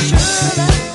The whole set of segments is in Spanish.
Sure. I?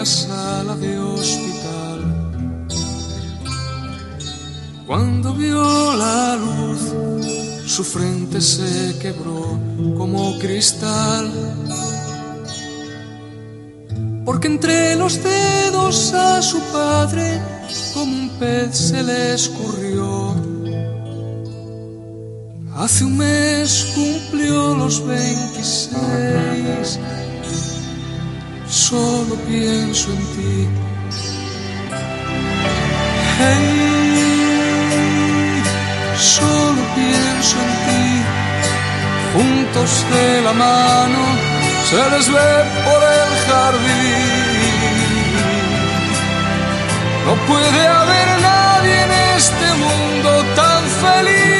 Fría sala de hospital. Cuando vio la luz, su frente se quebró como cristal. Porque entre los dedos a su padre, como un pez se le escurrió. Hace un mes cumplió los 26. Solo pienso en ti. Hey, solo pienso en ti. Juntos de la mano se les ve por el jardín. No puede haber nadie en este mundo tan feliz.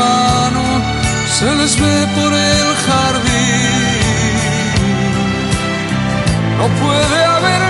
mano se les ve por el jardín. No puede haber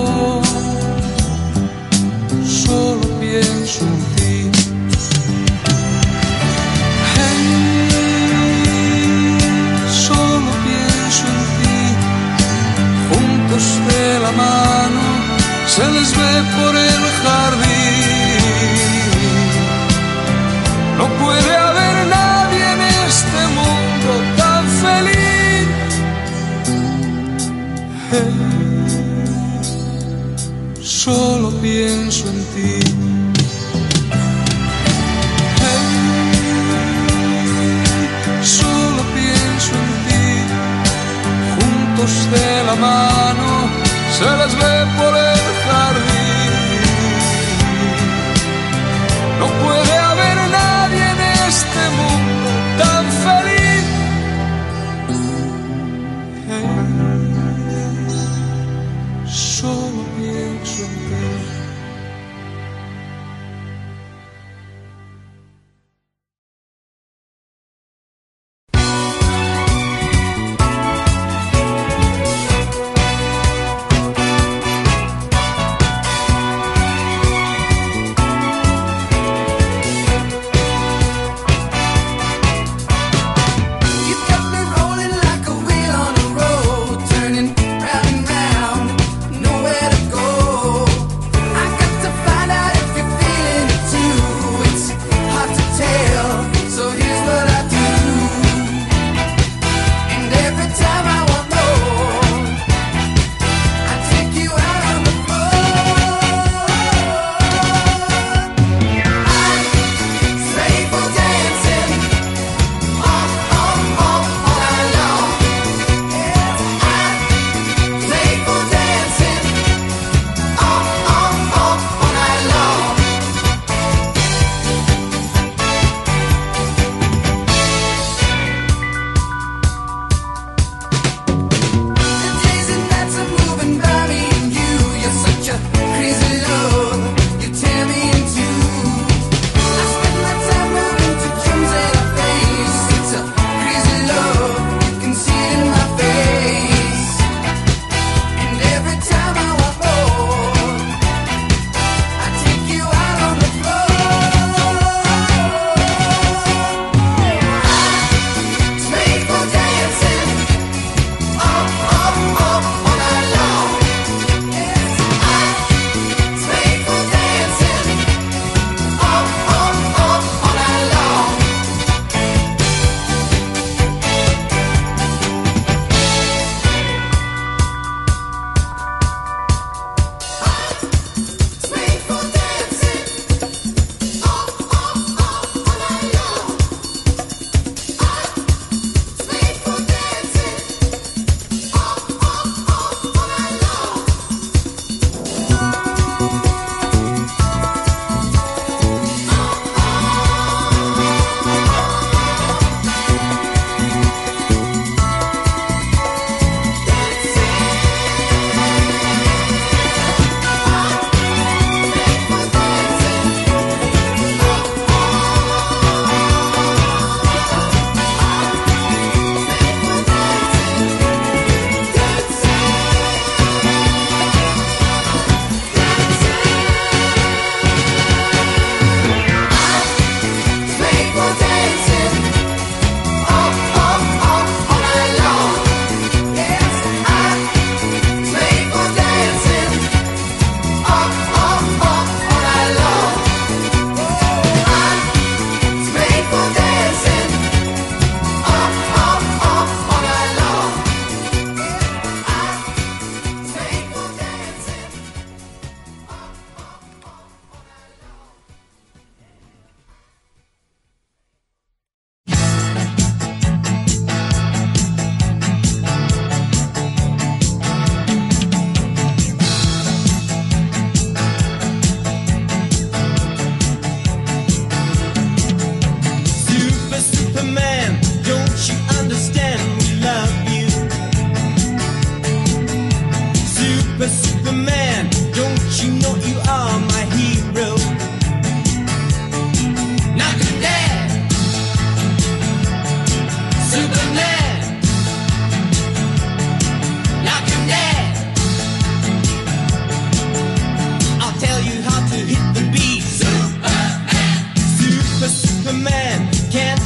se les ve por el jardín. No puede haber nadie en este mundo tan feliz. Eh, solo pienso en ti. Eh, solo pienso en ti, juntos de la mano.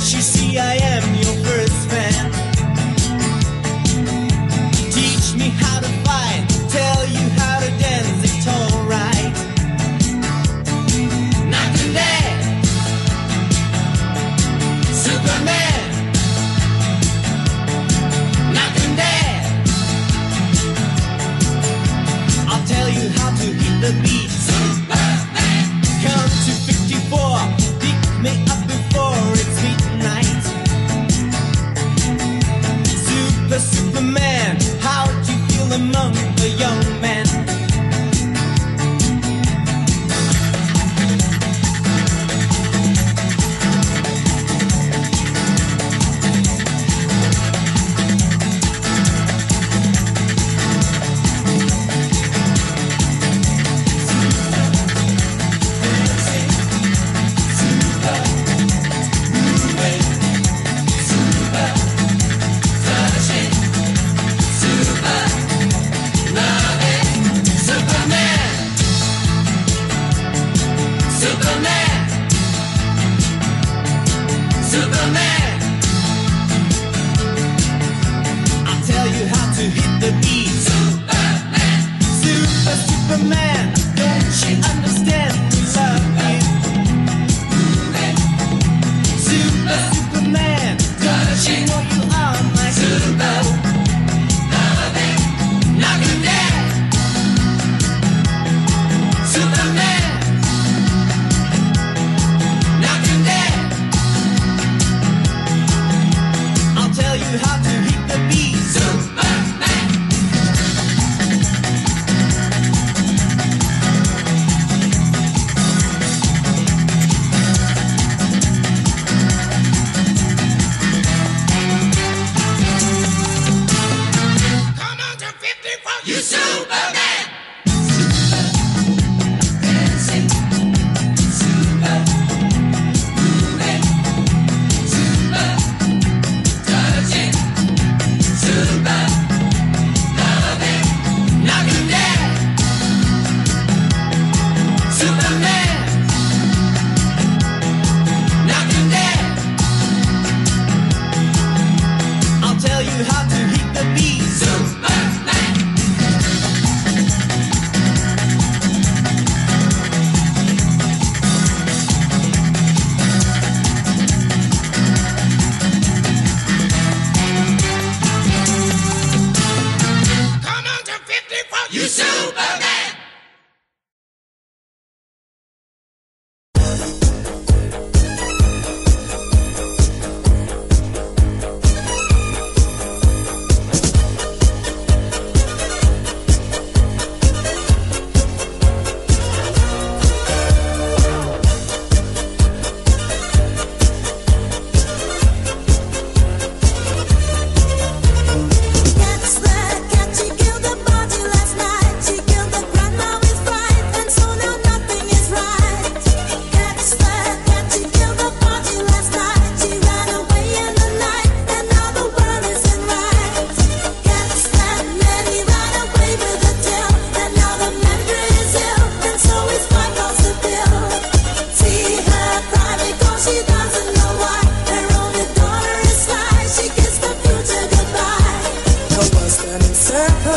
She's. The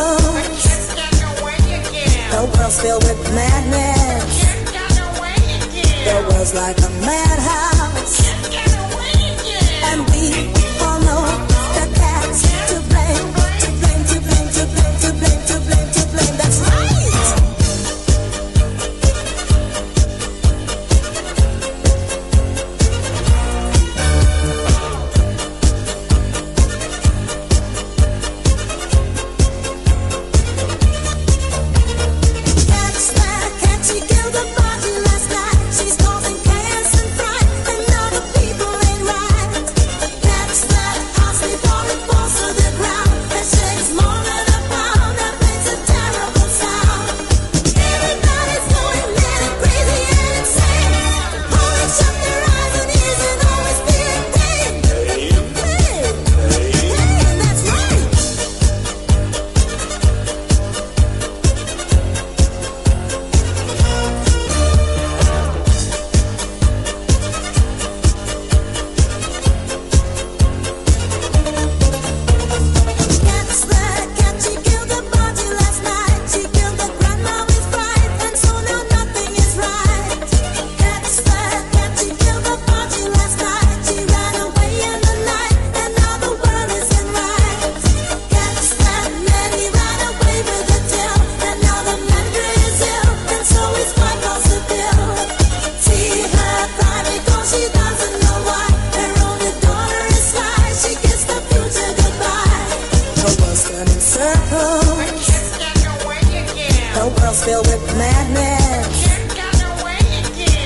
world's filled with madness. I can't get away again. The world's like a madhouse.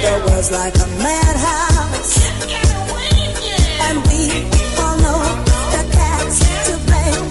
There was like a madhouse. And we all know that that's to blame.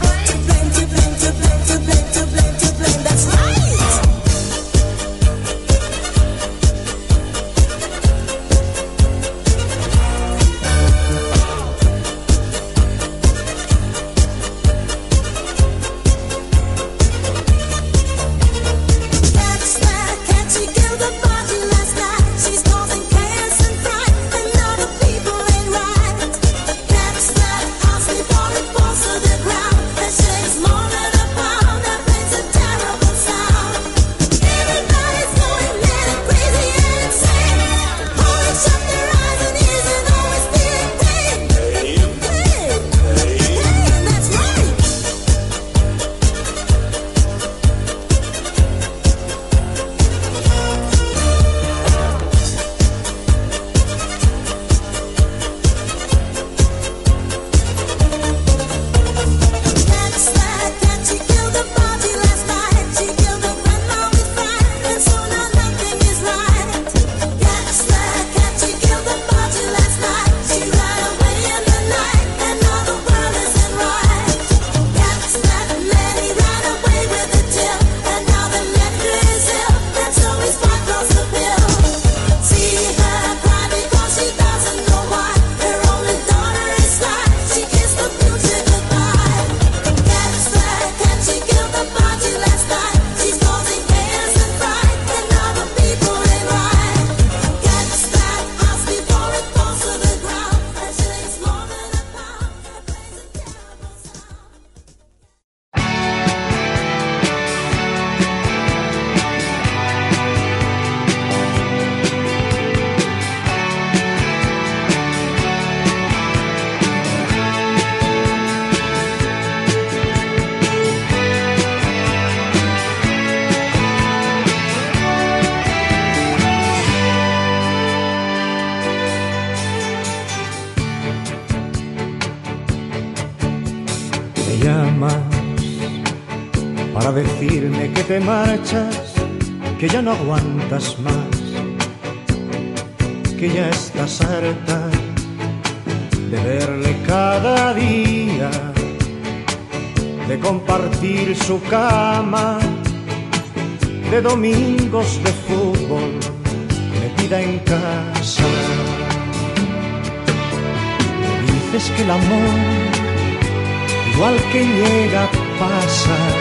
marchas, que ya no aguantas más, que ya estás harta de verle cada día, de compartir su cama, de domingos de fútbol metida en casa. Dices que el amor, igual que llega, pasa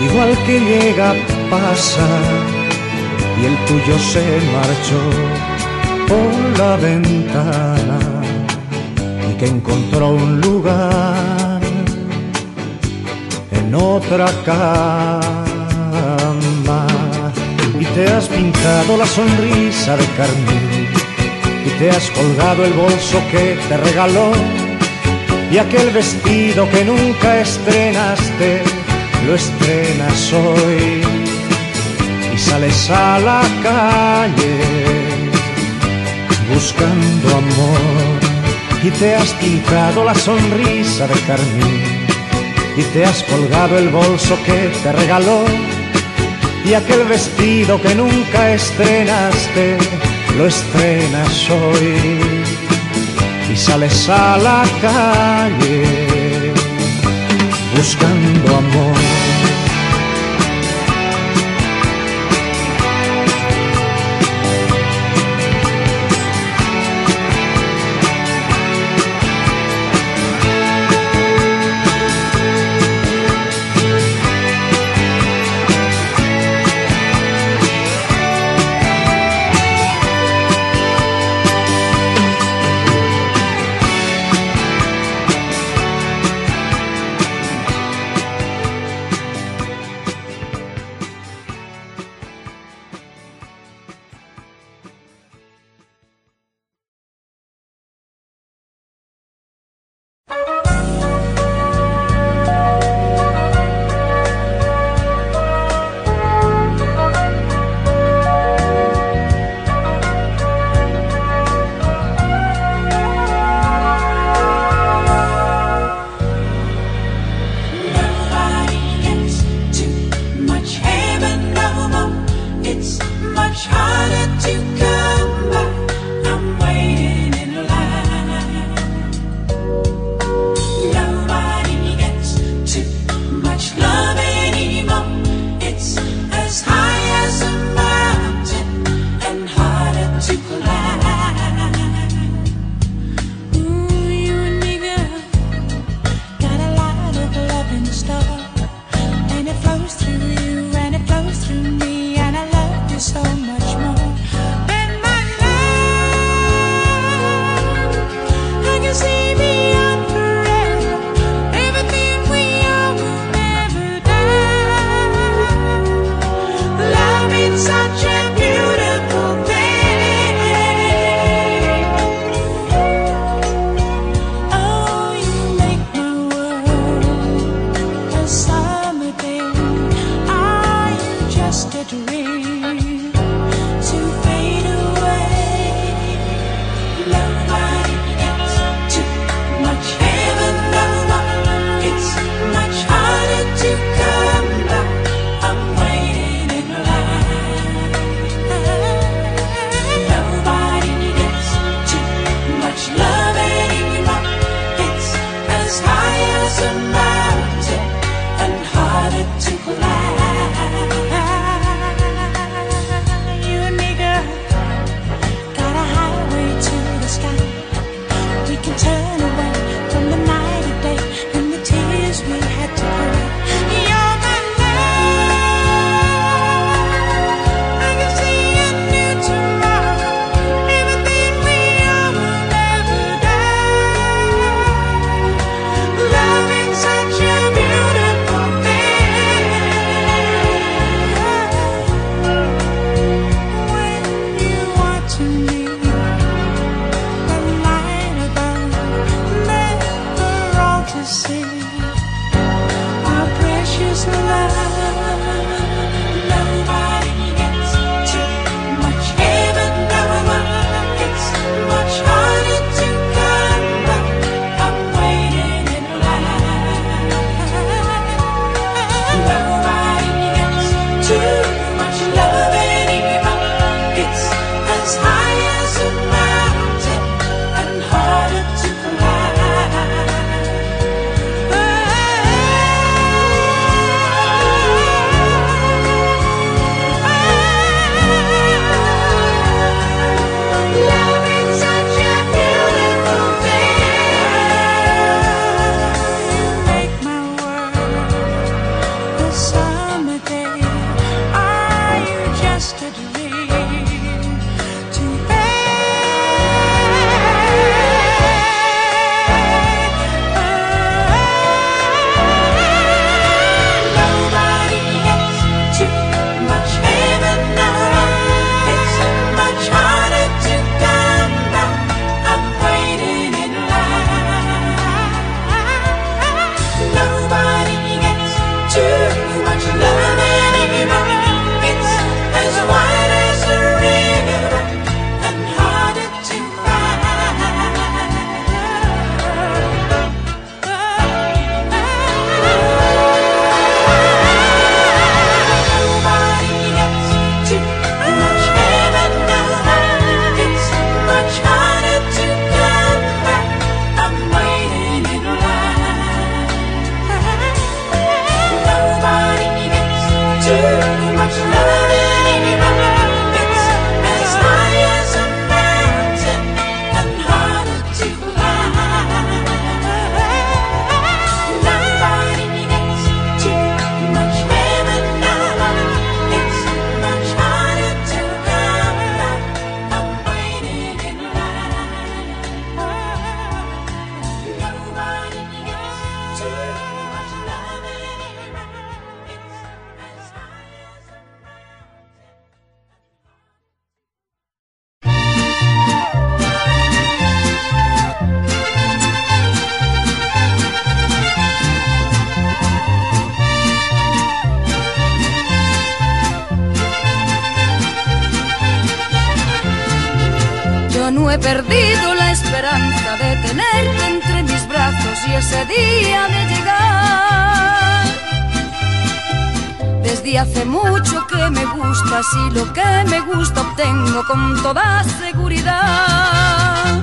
igual que llega pasa y el tuyo se marchó por la ventana y que encontró un lugar en otra cama. Y te has pintado la sonrisa de carmín y te has colgado el bolso que te regaló y aquel vestido que nunca estrenaste lo estrenas hoy y sales a la calle buscando amor y te has pintado la sonrisa de carmín y te has colgado el bolso que te regaló y aquel vestido que nunca estrenaste lo estrenas hoy y sales a la calle buscando amor. High as a mountain ese día de llegar. Desde hace mucho que me gustas y lo que me gusta obtengo con toda seguridad.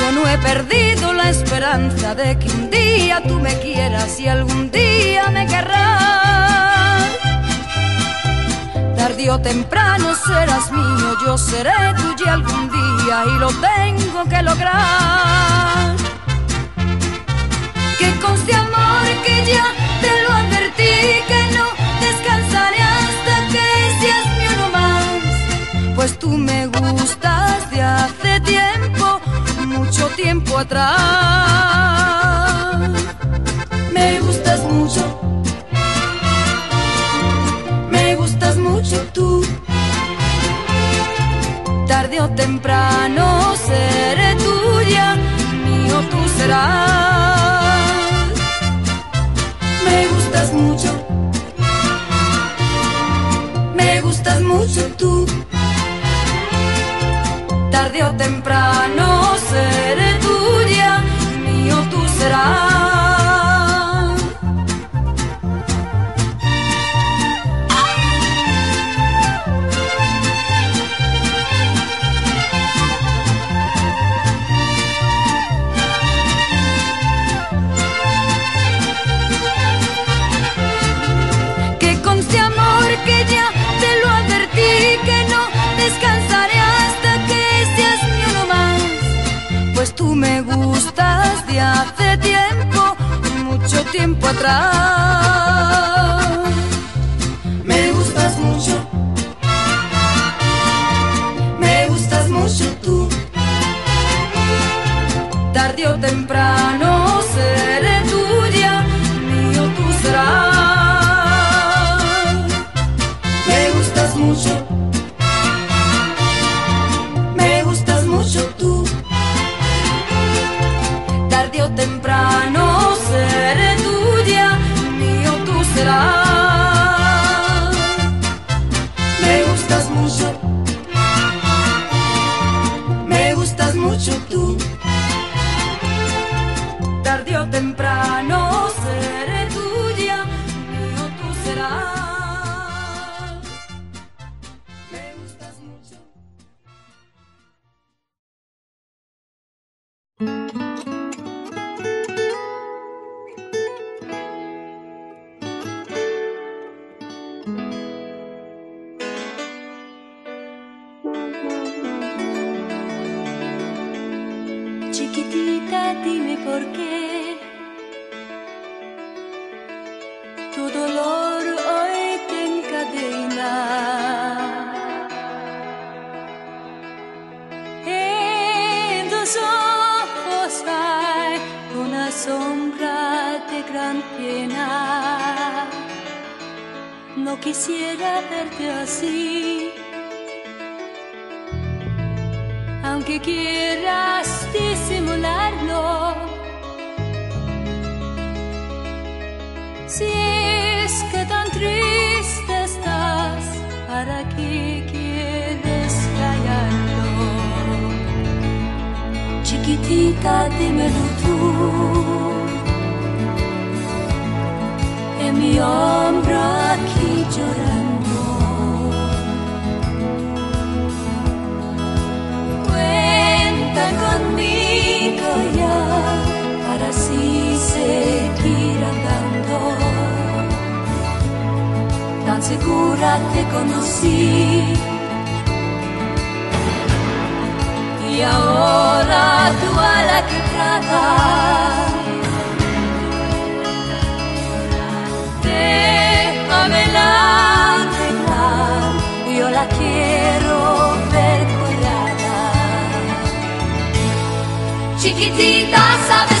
Yo no he perdido la esperanza de que un día tú me quieras y algún día me querrás. Tarde o temprano serás mío, yo seré tuya algún día y lo tengo que lograr. Que conste amor que ya te lo advertí, que no descansaré hasta que seas mi uno más. Pues tú me gustas de hace tiempo, mucho tiempo atrás. Me gustas mucho. Me gustas mucho tú. Tarde o temprano seré tuya, mío tú serás. Me gustas mucho. Me gustas mucho tú. Tarde o temprano seré tiempo atrás No quisiera verte así, aunque quieras disimularlo. Si es que tan triste estás, ¿para qué quieres callarlo? Chiquitita, dímelo tú. En mi hombro Cuental conmigo ya para sí seguir andando. Tan segura te conocí. Y ahora tú a la carreta. Robert Curada Chiquitita sabe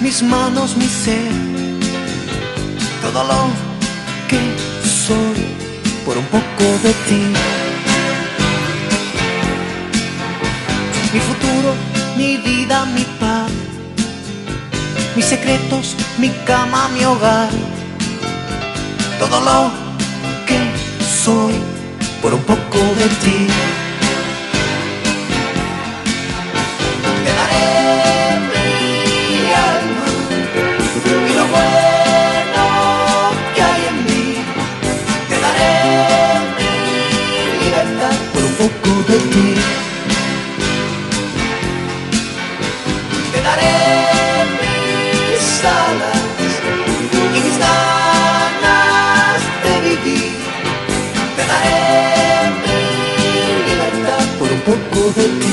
mis manos, mi ser, todo lo que soy por un poco de ti. Mi futuro, mi vida, mi paz, mis secretos, mi cama, mi hogar, todo lo que soy por un poco de ti. Thank you.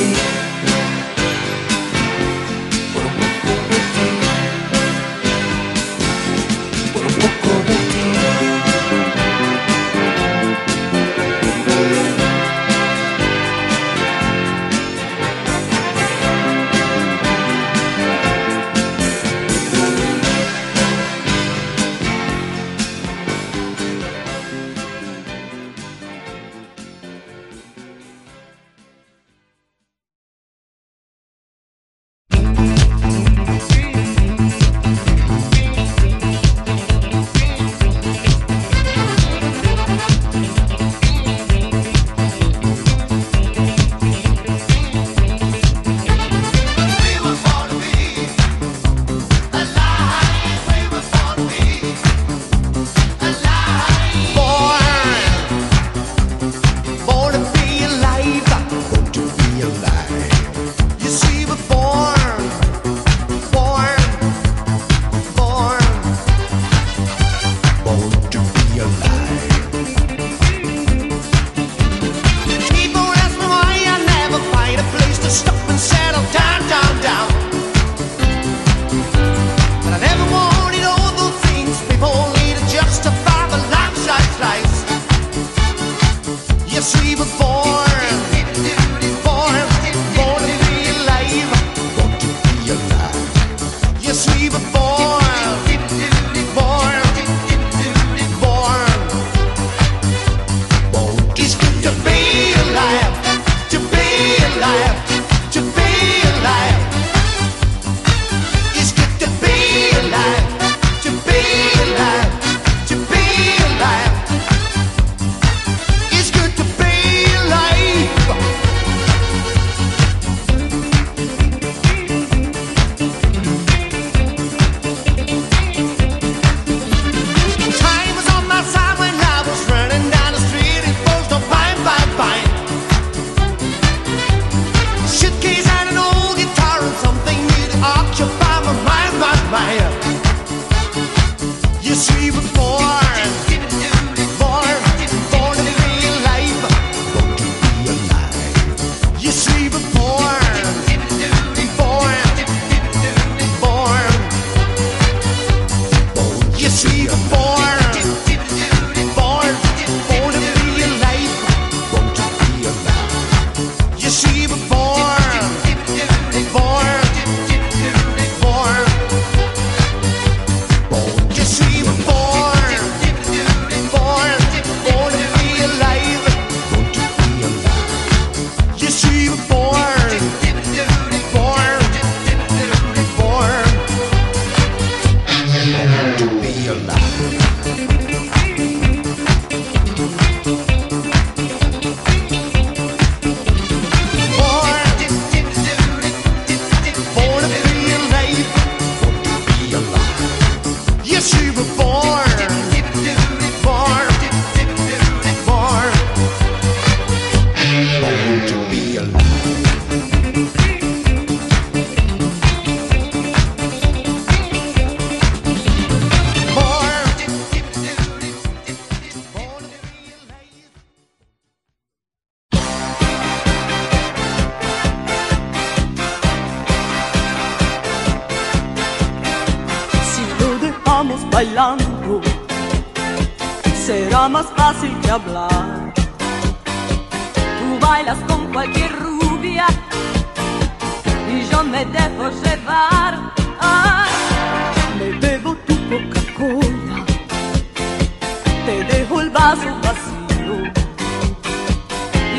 te dejo el vaso vacío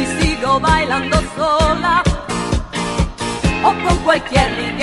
y sigo bailando sola o con cualquier niño.